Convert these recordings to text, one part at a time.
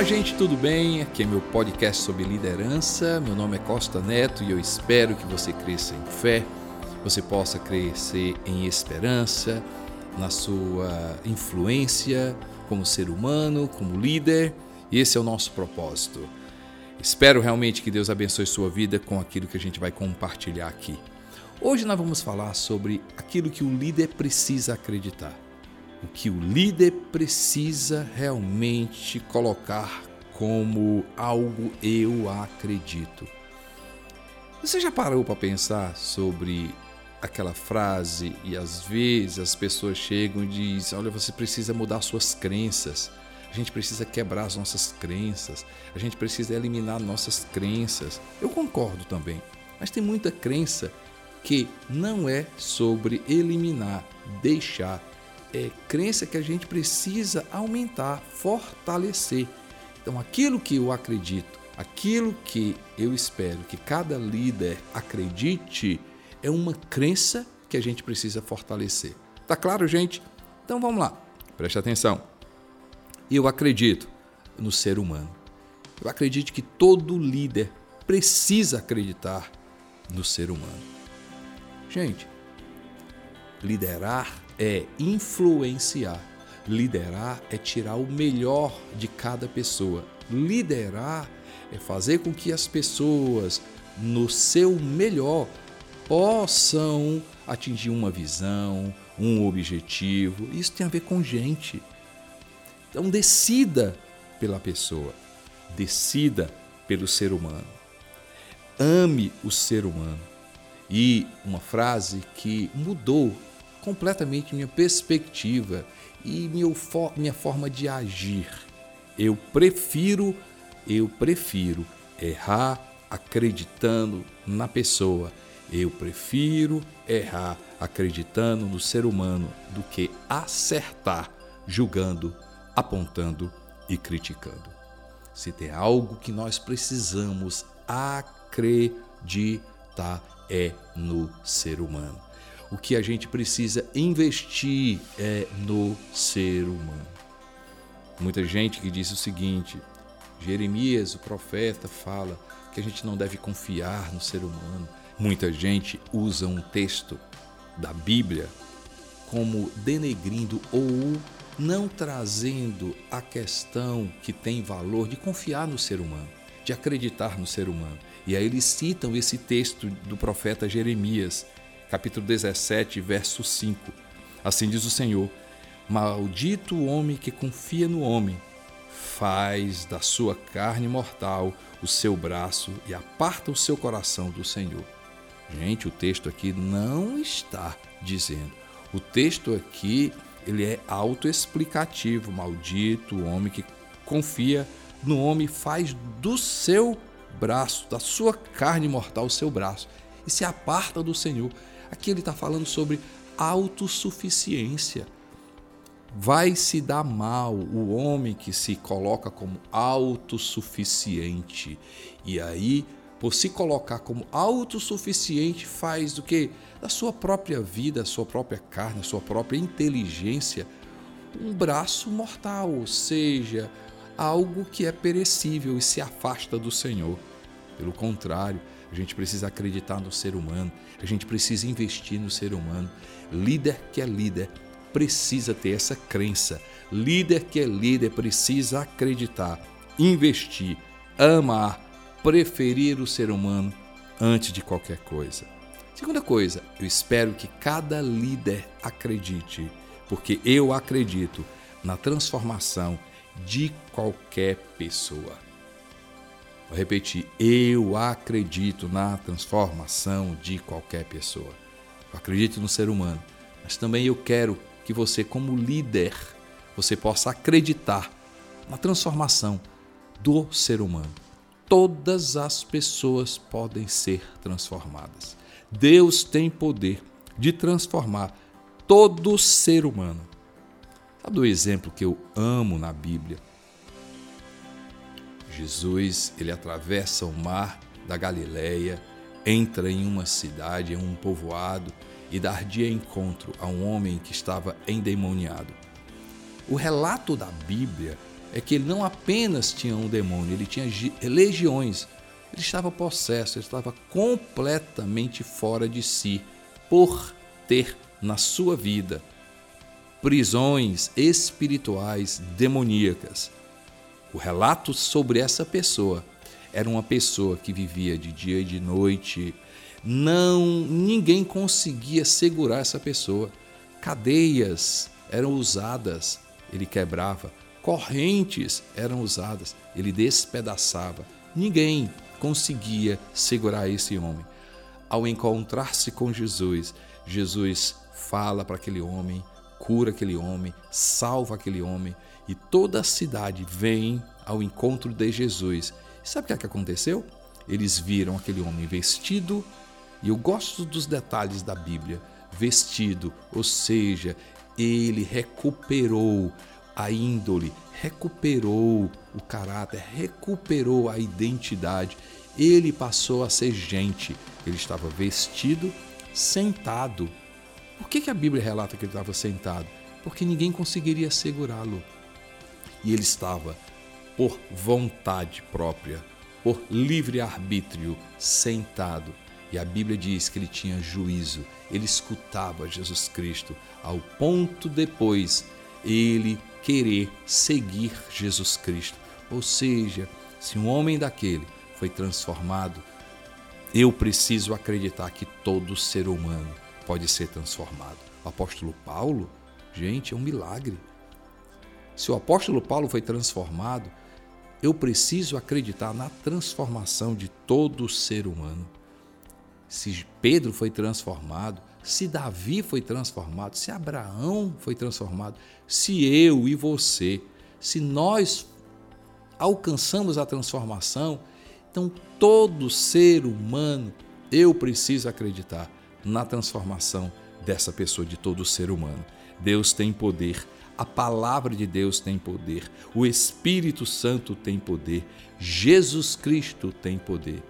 Olá, gente, tudo bem? Aqui é meu podcast sobre liderança. Meu nome é Costa Neto e eu espero que você cresça em fé, você possa crescer em esperança, na sua influência como ser humano, como líder. E esse é o nosso propósito. Espero realmente que Deus abençoe sua vida com aquilo que a gente vai compartilhar aqui. Hoje nós vamos falar sobre aquilo que o líder precisa acreditar. O que o líder precisa realmente colocar como algo eu acredito. Você já parou para pensar sobre aquela frase e às vezes as pessoas chegam e dizem: Olha, você precisa mudar suas crenças. A gente precisa quebrar as nossas crenças. A gente precisa eliminar nossas crenças. Eu concordo também. Mas tem muita crença que não é sobre eliminar, deixar. É crença que a gente precisa aumentar, fortalecer. Então, aquilo que eu acredito, aquilo que eu espero que cada líder acredite, é uma crença que a gente precisa fortalecer. Tá claro, gente? Então vamos lá. Preste atenção. Eu acredito no ser humano. Eu acredito que todo líder precisa acreditar no ser humano. Gente, liderar é influenciar. Liderar é tirar o melhor de cada pessoa. Liderar é fazer com que as pessoas, no seu melhor, possam atingir uma visão, um objetivo. Isso tem a ver com gente. Então, decida pela pessoa, decida pelo ser humano. Ame o ser humano e uma frase que mudou completamente minha perspectiva e minha forma de agir. Eu prefiro, eu prefiro errar acreditando na pessoa. Eu prefiro errar acreditando no ser humano do que acertar julgando, apontando e criticando. Se tem algo que nós precisamos acreditar é no ser humano. O que a gente precisa investir é no ser humano. Muita gente que diz o seguinte: Jeremias, o profeta, fala que a gente não deve confiar no ser humano. Muita gente usa um texto da Bíblia como denegrindo ou não trazendo a questão que tem valor de confiar no ser humano, de acreditar no ser humano. E aí eles citam esse texto do profeta Jeremias, capítulo 17, verso 5. Assim diz o Senhor: Maldito o homem que confia no homem, faz da sua carne mortal o seu braço e aparta o seu coração do Senhor. Gente, o texto aqui não está dizendo. O texto aqui, ele é autoexplicativo. Maldito o homem que confia no homem faz do seu braço, da sua carne mortal, o seu braço, e se aparta do Senhor. Aqui ele está falando sobre autossuficiência. Vai se dar mal o homem que se coloca como autossuficiente. E aí, por se colocar como autossuficiente, faz do que? Da sua própria vida, da sua própria carne, da sua própria inteligência, um braço mortal, ou seja, algo que é perecível e se afasta do Senhor. Pelo contrário, a gente precisa acreditar no ser humano, a gente precisa investir no ser humano. Líder que é líder precisa ter essa crença. Líder que é líder precisa acreditar, investir, amar, preferir o ser humano antes de qualquer coisa. Segunda coisa, eu espero que cada líder acredite, porque eu acredito na transformação de qualquer pessoa. Vou repetir, eu acredito na transformação de qualquer pessoa. Eu acredito no ser humano, mas também eu quero que você, como líder, você possa acreditar na transformação do ser humano. Todas as pessoas podem ser transformadas. Deus tem poder de transformar todo ser humano. Sabe o exemplo que eu amo na Bíblia? Jesus, ele atravessa o mar da Galileia, entra em uma cidade, em um povoado e dá dia encontro a um homem que estava endemoniado. O relato da Bíblia é que ele não apenas tinha um demônio, ele tinha legiões. Ele estava possesso, ele estava completamente fora de si por ter na sua vida prisões espirituais demoníacas. O relato sobre essa pessoa era uma pessoa que vivia de dia e de noite. Não, ninguém conseguia segurar essa pessoa. Cadeias eram usadas, ele quebrava. Correntes eram usadas, ele despedaçava. Ninguém conseguia segurar esse homem. Ao encontrar-se com Jesus, Jesus fala para aquele homem, cura aquele homem, salva aquele homem e toda a cidade vem ao encontro de Jesus. Sabe o que, é que aconteceu? Eles viram aquele homem vestido, e eu gosto dos detalhes da Bíblia: vestido, ou seja, ele recuperou a índole, recuperou o caráter, recuperou a identidade. Ele passou a ser gente. Ele estava vestido, sentado. Por que, que a Bíblia relata que ele estava sentado? Porque ninguém conseguiria segurá-lo. E ele estava, por vontade própria, por livre arbítrio, sentado. E a Bíblia diz que ele tinha juízo, ele escutava Jesus Cristo, ao ponto depois ele querer seguir Jesus Cristo. Ou seja, se um homem daquele foi transformado, eu preciso acreditar que todo ser humano pode ser transformado. O apóstolo Paulo, gente, é um milagre. Se o apóstolo Paulo foi transformado, eu preciso acreditar na transformação de todo ser humano. Se Pedro foi transformado, se Davi foi transformado, se Abraão foi transformado, se eu e você, se nós alcançamos a transformação, então todo ser humano, eu preciso acreditar na transformação dessa pessoa, de todo ser humano. Deus tem poder, a palavra de Deus tem poder, o Espírito Santo tem poder, Jesus Cristo tem poder.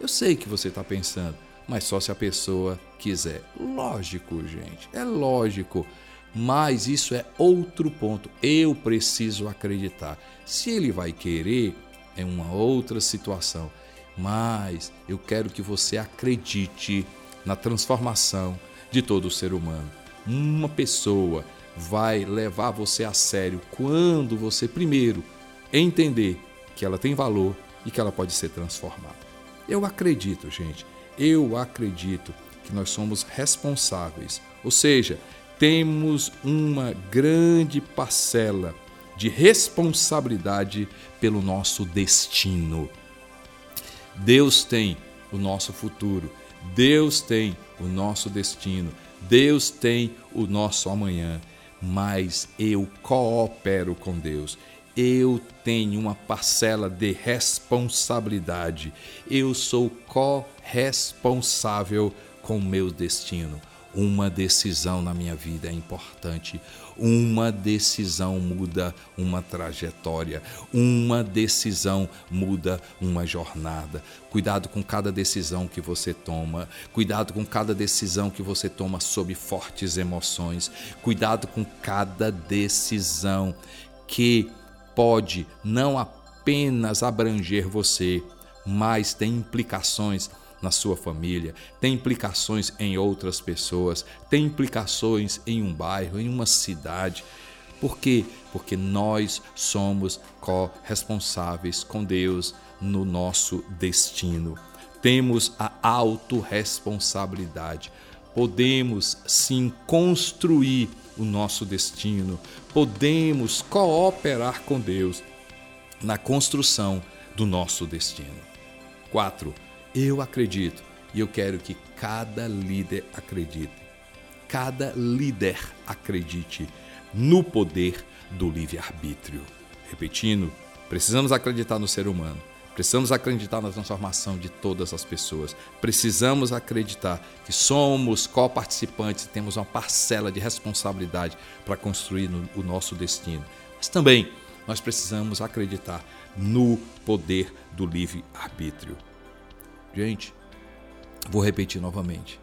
Eu sei que você está pensando, mas só se a pessoa quiser. Lógico, gente, é lógico. Mas isso é outro ponto. Eu preciso acreditar. Se ele vai querer, é uma outra situação. Mas eu quero que você acredite na transformação de todo ser humano. Uma pessoa vai levar você a sério quando você, primeiro, entender que ela tem valor e que ela pode ser transformada. Eu acredito, gente, eu acredito que nós somos responsáveis, ou seja, temos uma grande parcela de responsabilidade pelo nosso destino. Deus tem o nosso futuro, Deus tem o nosso destino, Deus tem o nosso amanhã, mas eu coopero com Deus eu tenho uma parcela de responsabilidade. Eu sou corresponsável com o meu destino. Uma decisão na minha vida é importante. Uma decisão muda uma trajetória. Uma decisão muda uma jornada. Cuidado com cada decisão que você toma. Cuidado com cada decisão que você toma sob fortes emoções. Cuidado com cada decisão que pode não apenas abranger você, mas tem implicações na sua família, tem implicações em outras pessoas, tem implicações em um bairro, em uma cidade. Por quê? Porque nós somos corresponsáveis com Deus no nosso destino. Temos a autorresponsabilidade. Podemos sim construir o nosso destino, podemos cooperar com Deus na construção do nosso destino. 4. Eu acredito e eu quero que cada líder acredite. Cada líder acredite no poder do livre-arbítrio. Repetindo, precisamos acreditar no ser humano Precisamos acreditar na transformação de todas as pessoas. Precisamos acreditar que somos coparticipantes e temos uma parcela de responsabilidade para construir o nosso destino. Mas também nós precisamos acreditar no poder do livre-arbítrio. Gente, vou repetir novamente.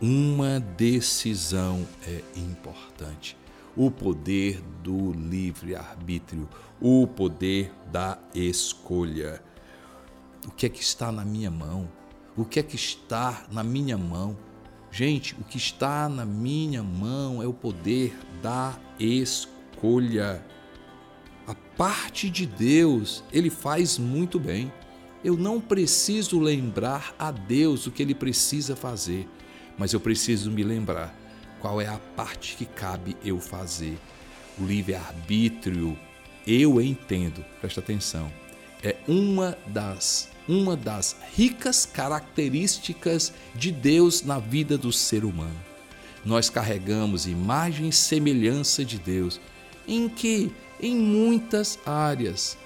Uma decisão é importante. o poder do livre-arbítrio, o poder da escolha. O que é que está na minha mão? O que é que está na minha mão? Gente, o que está na minha mão é o poder da escolha. A parte de Deus, ele faz muito bem. Eu não preciso lembrar a Deus o que ele precisa fazer, mas eu preciso me lembrar qual é a parte que cabe eu fazer. O livre-arbítrio, eu entendo, presta atenção, é uma das uma das ricas características de Deus na vida do ser humano. Nós carregamos imagem e semelhança de Deus, em que em muitas áreas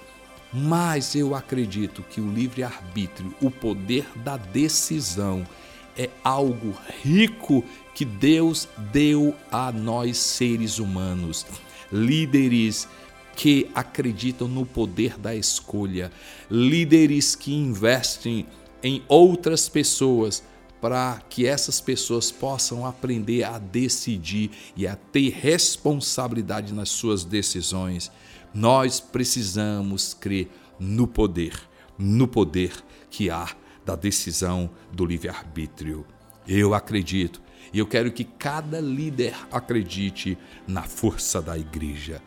mas eu acredito que o livre-arbítrio, o poder da decisão, é algo rico que Deus deu a nós seres humanos, líderes que acreditam no poder da escolha, líderes que investem em outras pessoas para que essas pessoas possam aprender a decidir e a ter responsabilidade nas suas decisões. Nós precisamos crer no poder, no poder que há da decisão do livre-arbítrio. Eu acredito e eu quero que cada líder acredite na força da igreja.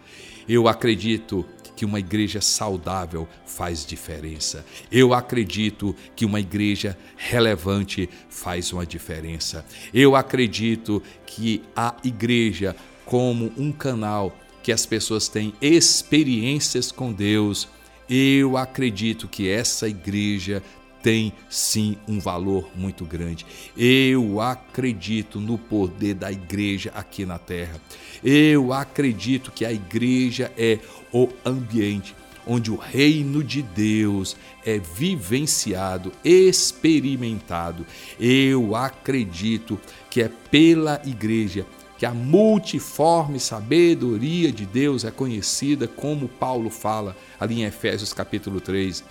Eu acredito que uma igreja saudável faz diferença. Eu acredito que uma igreja relevante faz uma diferença. Eu acredito que a igreja, como um canal que as pessoas têm experiências com Deus, eu acredito que essa igreja tem sim um valor muito grande. Eu acredito no poder da igreja aqui na terra. Eu acredito que a igreja é o ambiente onde o reino de Deus é vivenciado, experimentado. Eu acredito que é pela igreja que a multiforme sabedoria de Deus é conhecida como Paulo fala ali em Efésios capítulo 3,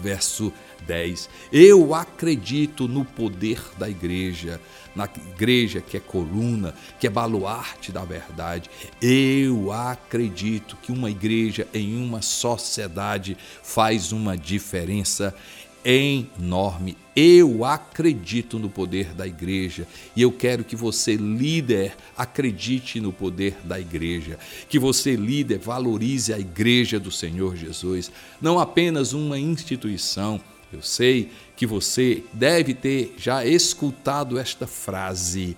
verso 10. Eu acredito no poder da igreja, na igreja que é coluna, que é baluarte da verdade. Eu acredito que uma igreja em uma sociedade faz uma diferença enorme. Eu acredito no poder da igreja e eu quero que você, líder, acredite no poder da igreja. Que você, líder, valorize a igreja do Senhor Jesus, não apenas uma instituição. Eu sei que você deve ter já escutado esta frase.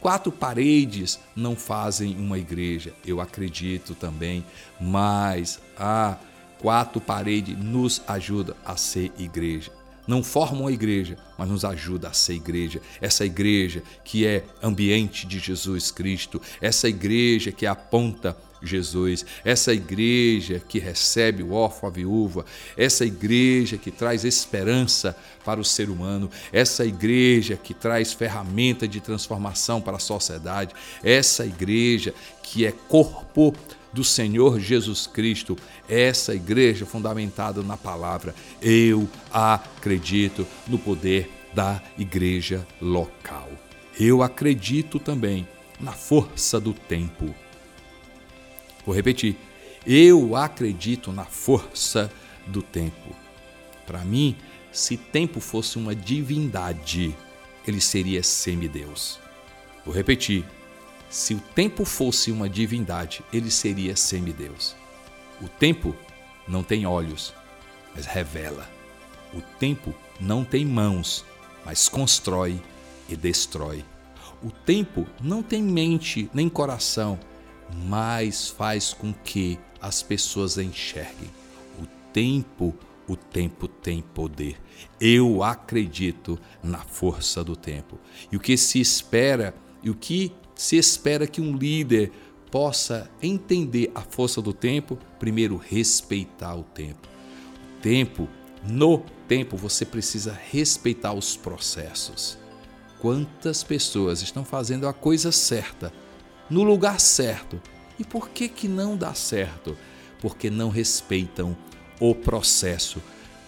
Quatro paredes não fazem uma igreja. Eu acredito também, mas a ah, quatro paredes nos ajuda a ser igreja. Não formam a igreja, mas nos ajuda a ser igreja. Essa igreja que é ambiente de Jesus Cristo, essa igreja que aponta Jesus, essa igreja que recebe o órfão, a viúva, essa igreja que traz esperança para o ser humano, essa igreja que traz ferramenta de transformação para a sociedade, essa igreja que é corpo do Senhor Jesus Cristo, essa igreja fundamentada na palavra. Eu acredito no poder da igreja local. Eu acredito também na força do tempo. Vou repetir. Eu acredito na força do tempo. Para mim, se tempo fosse uma divindade, ele seria semideus. Vou repetir. Se o tempo fosse uma divindade, ele seria semideus. O tempo não tem olhos, mas revela. O tempo não tem mãos, mas constrói e destrói. O tempo não tem mente nem coração, mas faz com que as pessoas enxerguem. O tempo, o tempo tem poder. Eu acredito na força do tempo. E o que se espera e o que se espera que um líder possa entender a força do tempo, primeiro respeitar o tempo. O tempo, no tempo, você precisa respeitar os processos. Quantas pessoas estão fazendo a coisa certa, no lugar certo, e por que que não dá certo? Porque não respeitam o processo.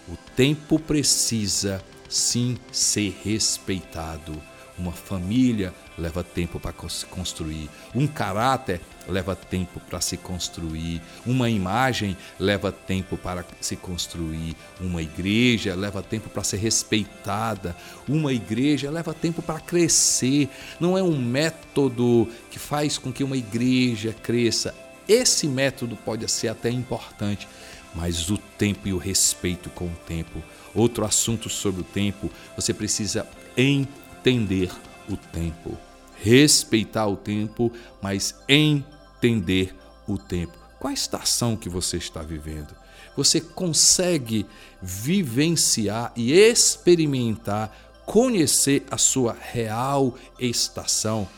O tempo precisa sim ser respeitado Uma família leva tempo para se construir. Um caráter leva tempo para se construir. Uma imagem leva tempo para se construir. Uma igreja leva tempo para ser respeitada. Uma igreja leva tempo para crescer. Não é um método que faz com que uma igreja cresça. Esse método pode ser até importante, mas o tempo e o respeito com o tempo. Outro assunto sobre o tempo, você precisa entender o tempo. Respeitar o tempo, mas entender o tempo. Qual a estação que você está vivendo? Você consegue vivenciar e experimentar, conhecer a sua real estação?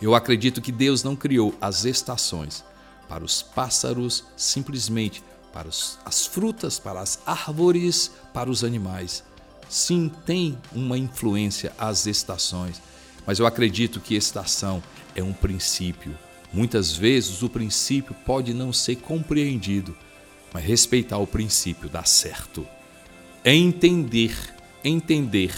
Eu acredito que Deus não criou as estações para os pássaros simplesmente, para os, as frutas, para as árvores, para os animais. Sim, tem uma influência as estações, mas eu acredito que estação é um princípio. Muitas vezes o princípio pode não ser compreendido, mas respeitar o princípio dá certo. É entender, entender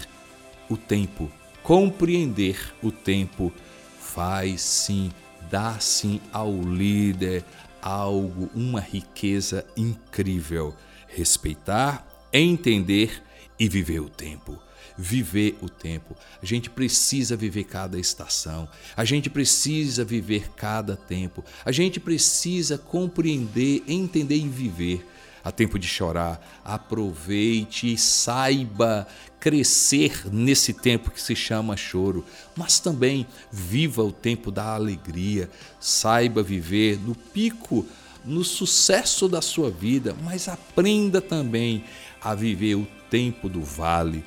o tempo, compreender o tempo faz sim, dá sim ao líder algo, uma riqueza incrível. Respeitar, entender e viver o tempo. Viver o tempo. A gente precisa viver cada estação, a gente precisa viver cada tempo, a gente precisa compreender, entender e viver. Há tempo de chorar, aproveite e saiba crescer nesse tempo que se chama choro, mas também viva o tempo da alegria, saiba viver no pico, no sucesso da sua vida, mas aprenda também a viver o tempo do vale.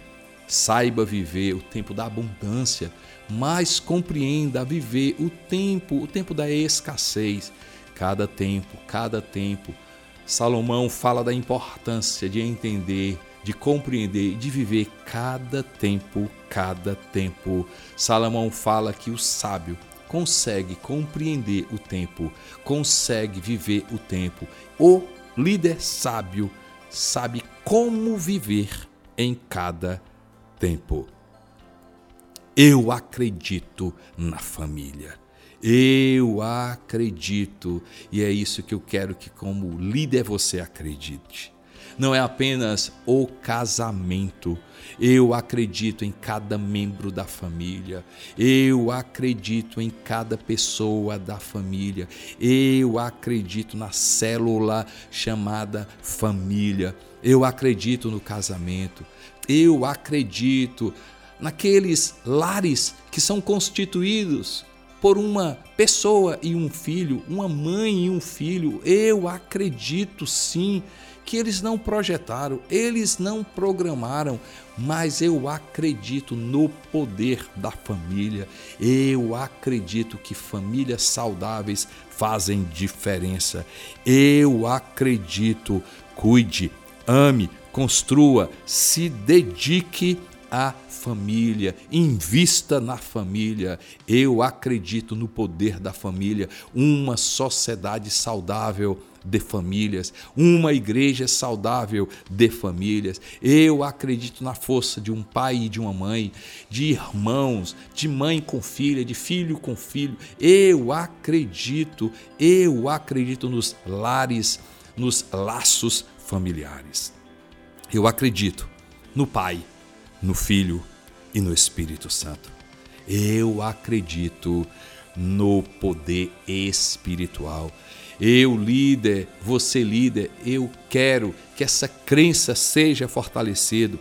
Saiba viver o tempo da abundância, mas compreenda viver o tempo, o tempo da escassez. Cada tempo, cada tempo. Salomão fala da importância de entender, de compreender, de viver cada tempo, cada tempo. Salomão fala que o sábio consegue compreender o tempo, consegue viver o tempo. O líder sábio sabe como viver em cada tempo. Eu acredito na família. Eu acredito, e é isso que eu quero que, como líder, você acredite não é apenas o casamento. Eu acredito em cada membro da família. Eu acredito em cada pessoa da família. Eu acredito na célula chamada família. Eu acredito no casamento. Eu acredito naqueles lares que são constituídos por uma pessoa e um filho, uma mãe e um filho. Eu acredito sim que eles não projetaram, eles não programaram, mas eu acredito no poder da família. Eu acredito que famílias saudáveis fazem diferença. Eu acredito, cuide, ame, construa, se dedique à família, invista na família. Eu acredito no poder da família, uma sociedade saudável de famílias, uma igreja saudável de famílias. Eu acredito na força de um pai e de uma mãe, de irmãos, de mãe com filha, de filho com filho. Eu acredito, eu acredito nos lares, nos laços familiares. Eu acredito no Pai, no Filho e no Espírito Santo. Eu acredito no poder espiritual. Eu, líder, você, líder, eu quero que essa crença seja fortalecida.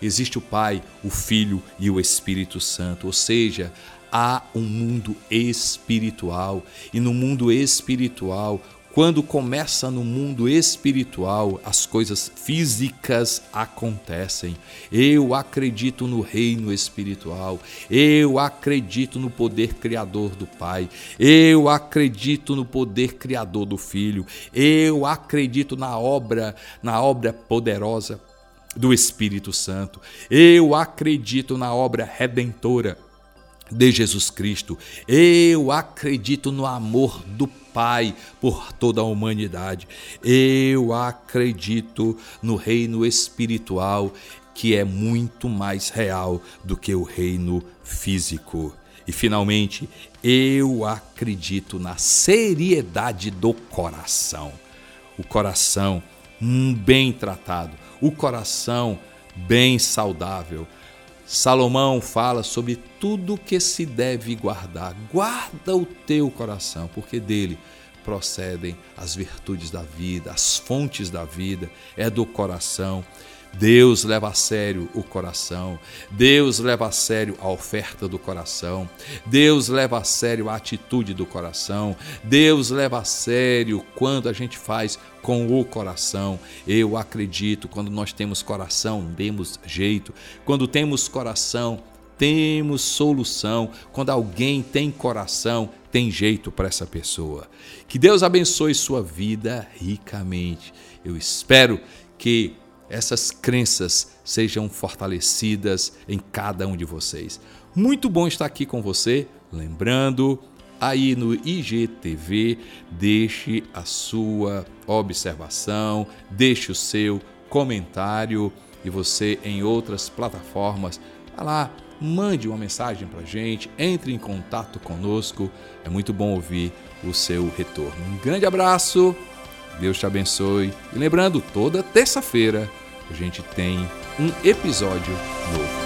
Existe o Pai, o Filho e o Espírito Santo, ou seja, há um mundo espiritual e no mundo espiritual quando começa no mundo espiritual, as coisas físicas acontecem. Eu acredito no reino espiritual. Eu acredito no poder criador do Pai. Eu acredito no poder criador do Filho. Eu acredito na obra, na obra poderosa do Espírito Santo. Eu acredito na obra redentora de Jesus Cristo. Eu acredito no amor do Pai por toda a humanidade. Eu acredito no reino espiritual. que é muito mais real do que o reino físico. E finalmente, eu acredito na seriedade do coração. O coração bem tratado, o coração bem saudável. Salomão fala sobre tudo que se deve guardar. Guarda o teu coração, porque dele procedem as virtudes da vida, as fontes da vida, é do coração. Deus leva a sério o coração, Deus leva a sério a oferta do coração, Deus leva a sério a atitude do coração, Deus leva a sério quando a gente faz com o coração. Eu acredito, quando nós temos coração, demos jeito, quando temos coração, temos solução. Quando alguém tem coração, tem jeito para essa pessoa. Que Deus abençoe sua vida ricamente. Eu espero que essas crenças sejam fortalecidas em cada um de vocês. Muito bom estar aqui com você. Lembrando, aí no IGTV, deixe a sua observação, deixe o seu comentário e você em outras plataformas, vá lá, mande uma mensagem para a gente, entre em contato conosco. É muito bom ouvir o seu retorno. Um grande abraço Deus te abençoe. E lembrando, toda terça-feira a gente tem um episódio novo.